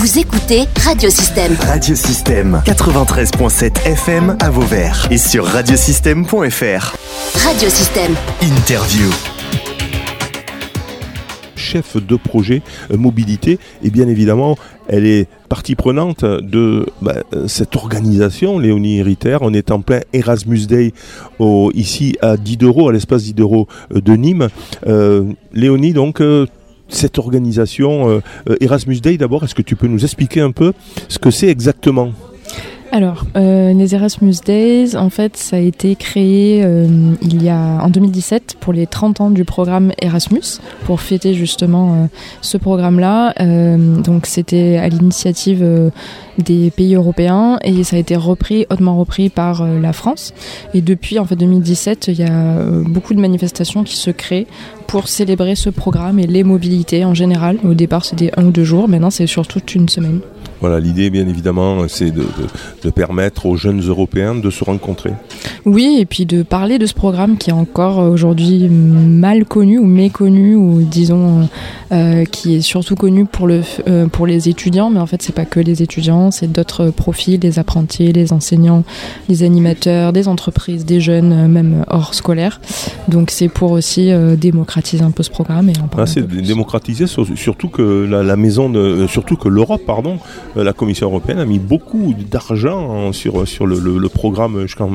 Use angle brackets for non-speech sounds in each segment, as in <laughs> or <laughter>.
Vous écoutez Radiosystème. Radiosystème 93.7 FM à Vauvert et sur radiosystème.fr. Radiosystème. Interview. chef de projet euh, mobilité et bien évidemment elle est partie prenante de bah, euh, cette organisation Léonie Hériter on est en plein Erasmus Day au, ici à Diderot à l'espace Diderot euh, de Nîmes Euh, Léonie donc euh, cette organisation euh, euh, Erasmus Day d'abord est-ce que tu peux nous expliquer un peu ce que c'est exactement? Alors, euh, les Erasmus Days, en fait, ça a été créé il y a en 2017 pour les 30 ans du programme Erasmus, pour fêter justement ce programme-là. Donc, c'était à l'initiative des pays européens et ça a été repris, hautement repris par la France. Et depuis en fait 2017, il y a beaucoup de manifestations qui se créent pour célébrer ce programme et les mobilités en général. Au départ, c'était un ou deux jours. Maintenant, c'est sur toute une semaine. voilà l'idée bien évidemment c'est de, de- de permettre aux jeunes européens de se rencontrer Oui, et puis de parler de ce programme qui est encore euh, aujourd'hui mal connu ou méconnu, ou disons euh, qui est surtout connu pour, le, euh, pour les étudiants, mais en fait c'est pas que les étudiants, c'est d'autres profils, les apprentis, les enseignants, les animateurs, des entreprises, des jeunes, euh, même hors scolaire. Donc c'est pour aussi euh, démocratiser un peu ce programme et en Ah, parler c'est plus. démocratisé, sur- surtout que la, la maison, de, euh, surtout que l'Europe, pardon, euh, la Commission européenne a mis beaucoup d'argent hein, sur sur le, le- le programme jusqu'en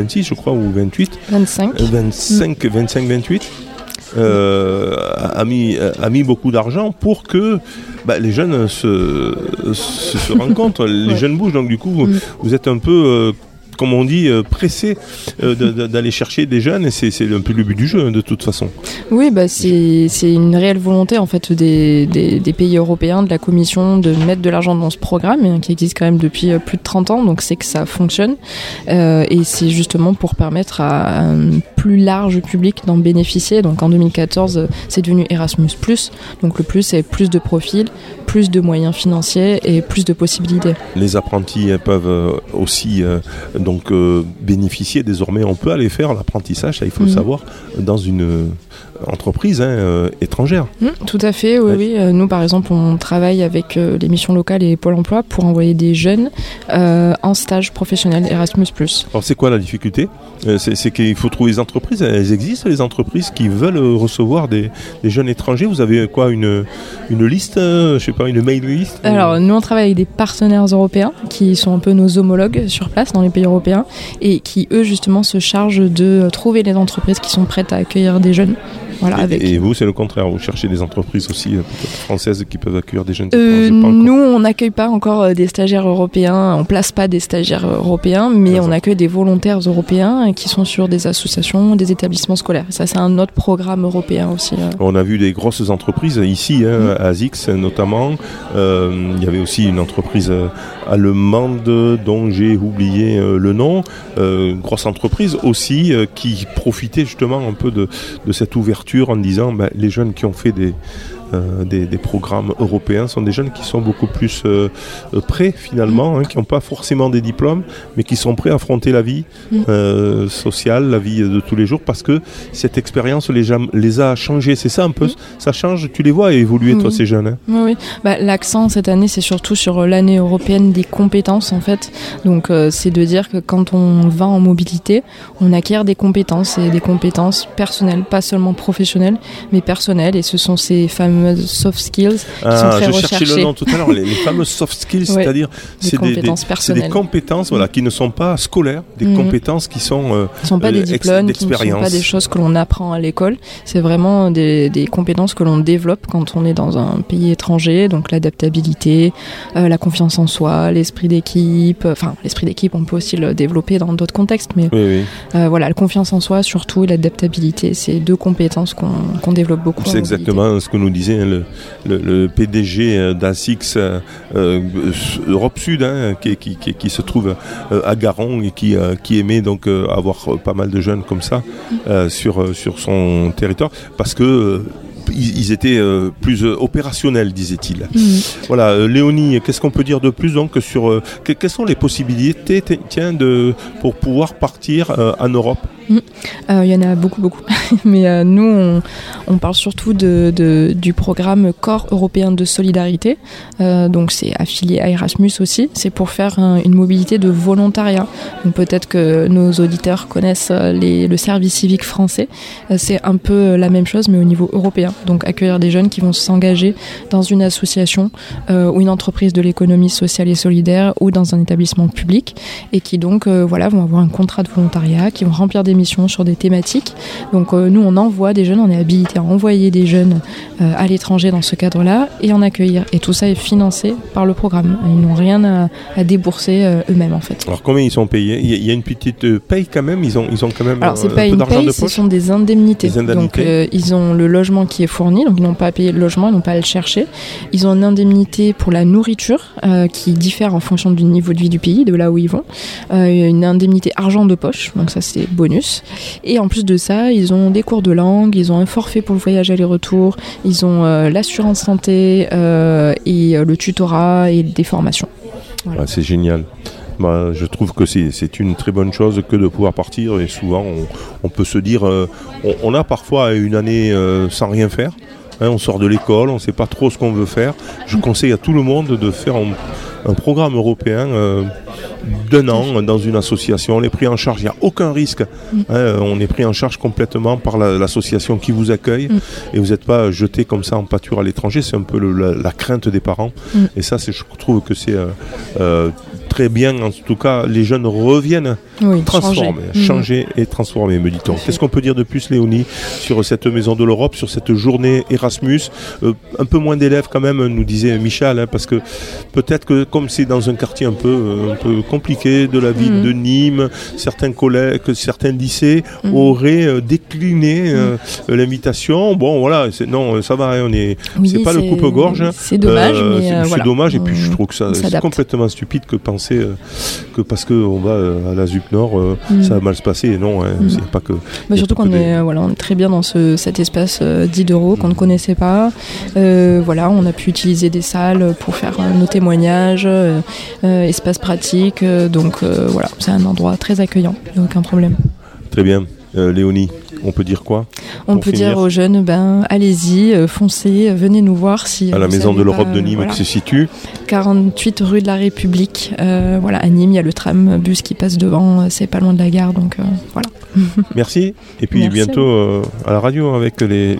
2026, je crois, ou 28, 25. euh, 25, 25, 28. euh, a, mis, a mis beaucoup d'argent pour que bah, les jeunes se, se, se <laughs> rencontrent, les Ouais. jeunes bougent. Donc du coup, vous, Mm. vous êtes un peu, euh, comme on dit, euh, pressé euh, d'aller chercher des jeunes. Et c'est un peu le but du jeu, hein, de toute façon. Oui, bah c'est une réelle volonté en fait des, pays européens, de la Commission, de mettre de l'argent dans ce programme hein, qui existe quand même depuis euh, plus de 30 ans, donc c'est que ça fonctionne. Et c'est justement pour permettre à un plus large public d'en bénéficier. Donc en 2014, euh, c'est devenu Erasmus+. Donc le plus, c'est plus de profils, plus de moyens financiers et plus de possibilités. Les apprentis peuvent euh, aussi euh, donc euh, bénéficier. Désormais, on peut aller faire l'apprentissage, ça il faut le Mhm. savoir, dans une euh, entreprise hein, euh, étrangère. Mm, tout à fait, oui, Ouais. oui. Euh, Nous, par exemple, on travaille avec euh, les missions locales et Pôle emploi pour envoyer des jeunes en stage professionnel Erasmus+. Alors c'est quoi la difficulté? C'est qu'il faut trouver des entreprises. Elles existent les entreprises qui veulent recevoir des, des jeunes étrangers. Vous avez quoi une, une liste, je sais pas, une mail list Alors, nous, on travaille avec des partenaires européens qui sont un peu nos homologues sur place dans les pays européens et qui, eux, justement, se chargent de trouver les entreprises qui sont prêtes à accueillir des jeunes. Voilà, et, avec... et vous, c'est le contraire. Vous cherchez des entreprises aussi euh, françaises qui peuvent accueillir des jeunes Euh, nous, on n'accueille pas encore euh, des stagiaires européens, on place pas des stagiaires européens, mais on accueille des volontaires européens qui sont sur des associations, des établissements scolaires. Ça, c'est un autre programme européen aussi. euh. On a vu des grosses entreprises ici, hein, à Zix notamment. Euh, il y avait aussi une entreprise allemande dont j'ai oublié le nom. Euh, une grosse entreprise aussi qui profitait justement un peu de, de cette ouverture en disant bah, les jeunes qui ont fait des, des, des programmes européens sont des jeunes qui sont beaucoup plus euh, euh, prêts finalement, hein, qui n'ont pas forcément des diplômes, mais qui sont prêts à affronter la vie Mm. euh, sociale, la vie de tous les jours, parce que cette expérience les, les a changés. C'est ça un peu, ça change, tu les vois évoluer toi Mm. ces jeunes. hein. Oui, oui. Bah, L'accent cette année, c'est surtout sur l'année européenne des compétences, en fait. Donc, euh, c'est de dire que quand on va en mobilité, on acquiert des compétences, et des compétences personnelles, pas seulement professionnelles, mais personnelles. Et ce sont ces fameuses soft skills Ah, très je cherchais le nom tout à l'heure, les, les fameux soft skills, <laughs> Ouais, c'est-à-dire c'est des, des- des compétences voilà, qui ne sont pas scolaires, des Mhm. compétences qui sont euh, ne sont pas euh, des ex- diplômes, qui ne sont pas des choses que l'on apprend à l'école. C'est vraiment des, des compétences que l'on développe quand on est dans un pays étranger. Donc l'adaptabilité, euh, la confiance en soi, l'esprit d'équipe. Enfin, l'esprit d'équipe, on peut aussi le développer dans d'autres contextes. Mais oui, oui. euh, voilà, la confiance en soi, surtout, et l'adaptabilité, c'est deux compétences qu'on développe beaucoup. C'est exactement ce que nous disait hein, le, le, le PDG euh, d'ASIX euh, euh, Europe Sud, hein, qui, qui, qui, qui se trouve à Garon et qui, qui aimait donc avoir pas mal de jeunes comme ça sur, sur son territoire, parce que ils, étaient plus opérationnels, disait-il. Mhm. Voilà, Léonie, qu'est-ce qu'on peut dire de plus donc sur que- quelles sont les possibilités tiens, de, pour pouvoir partir euh, en Europe? Il y en a beaucoup, beaucoup. <laughs> Mais nous, on, parle surtout de, du programme Corps européen de solidarité. donc c'est affilié à Erasmus aussi. C'est pour faire une mobilité de volontariat. Donc peut-être que nos auditeurs connaissent le service civique français. c'est un peu la même chose, mais au niveau européen. Donc accueillir des jeunes qui vont s'engager dans une association ou une entreprise de l'économie sociale et solidaire ou dans un établissement public et qui donc voilà vont avoir un contrat de volontariat, qui vont remplir des sur des thématiques. Donc euh, nous, on envoie des jeunes, on est habilité à envoyer des jeunes euh, à l'étranger dans ce cadre-là et en accueillir. Et tout ça est financé par le programme. Ils n'ont rien à, débourser euh, eux-mêmes en fait. Alors combien ils sont payés? Il y a une petite paye quand même? Ils ont, ils ont quand même Alors c'est pas une paye, ce sont des indemnités. Donc ils ont le logement qui est fourni, donc ils n'ont pas à payer le logement, ils n'ont pas à le chercher. Ils ont une indemnité pour la nourriture qui diffère en fonction du niveau de vie du pays, de là où ils vont. une indemnité argent de poche, donc ça c'est bonus. Et en plus de ça, ils ont des cours de langue, ils ont un forfait pour le voyage aller-retour, ils ont euh, l'assurance santé euh, et euh, le tutorat et des formations. c'est génial. Bah, je trouve que c'est une très bonne chose que de pouvoir partir et souvent on, peut se dire on, a parfois une année sans rien faire. Hein, on sort de l'école, on ne sait pas trop ce qu'on veut faire. Je conseille à tout le monde de faire un, programme européen d'un an dans une association. On est pris en charge, il n'y a aucun risque. Mm. Hein, on est pris en charge complètement par l'association qui vous accueille mm. et vous n'êtes pas jeté comme ça en pâture à l'étranger. C'est un peu la, crainte des parents. Mm. Et ça, je trouve que c'est euh, euh, très bien. En tout cas, les jeunes reviennent transformés, changer. et transformer, me dit-on. Qu'est-ce qu'on peut dire de plus, Léonie, sur cette maison de l'Europe, sur cette journée Erasmus euh, Un peu moins d'élèves quand même, nous disait Michel, hein, parce que peut-être que comme c'est dans un quartier un peu, un peu compliqué de la ville mm. de Nîmes, certains collègues, certains lycées mm. auraient euh, décliné euh, mm. l'invitation. Bon, voilà, non, ça va, hein, on est, c'est pas le coupe-gorge. Hein. C'est dommage, c'est dommage, et puis je trouve que ça, c'est complètement stupide que penser que parce qu'on va à la ZUP Nord, ça va mal se passer. Non, hein, c'est pas que. Mais surtout qu'on est, voilà, on est très bien dans ce, cet espace dit d'euros qu'on ne connaissait pas. voilà, on a pu utiliser des salles pour faire nos témoignages, espace pratique euh, donc euh, voilà, c'est un endroit très accueillant, aucun problème. Très bien. Euh, Léonie, on peut dire quoi On peut dire aux jeunes, ben allez-y, foncez, venez nous voir si. À la Maison de l'Europe de Nîmes qui se situe 48 rue de la République. voilà, à Nîmes, il y a le tram bus qui passe devant, c'est pas loin de la gare, donc voilà. <laughs> Merci. Et puis bientôt euh, à, la radio avec les,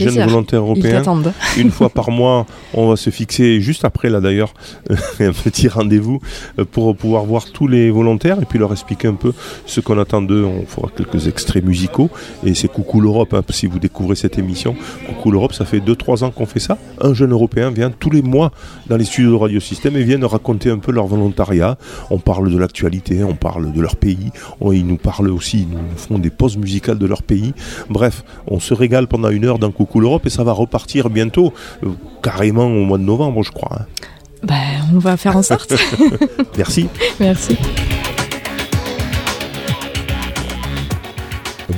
jeunes volontaires européens. <laughs> Une fois par mois, on va se fixer juste après là d'ailleurs <laughs> un petit rendez-vous euh, pour pouvoir voir tous les volontaires et puis leur expliquer un peu ce qu'on attend d'eux. On fera quelques extraits musicaux et c'est Coucou l'Europe. Hein, si vous découvrez cette émission, Coucou l'Europe, ça fait 2-3 ans qu'on fait ça. Un jeune européen vient tous les mois dans les studios de Radio Système et vient nous raconter un peu leur volontariat. On parle de l'actualité, on parle de leur pays, ils nous parlent aussi, font des pauses musicales de leur pays. Bref, on se régale pendant une heure dans Coucou l'Europe et ça va repartir bientôt, euh, carrément au mois de novembre, je crois. Hein. Ben, on va faire en sorte. <laughs> Merci. Merci.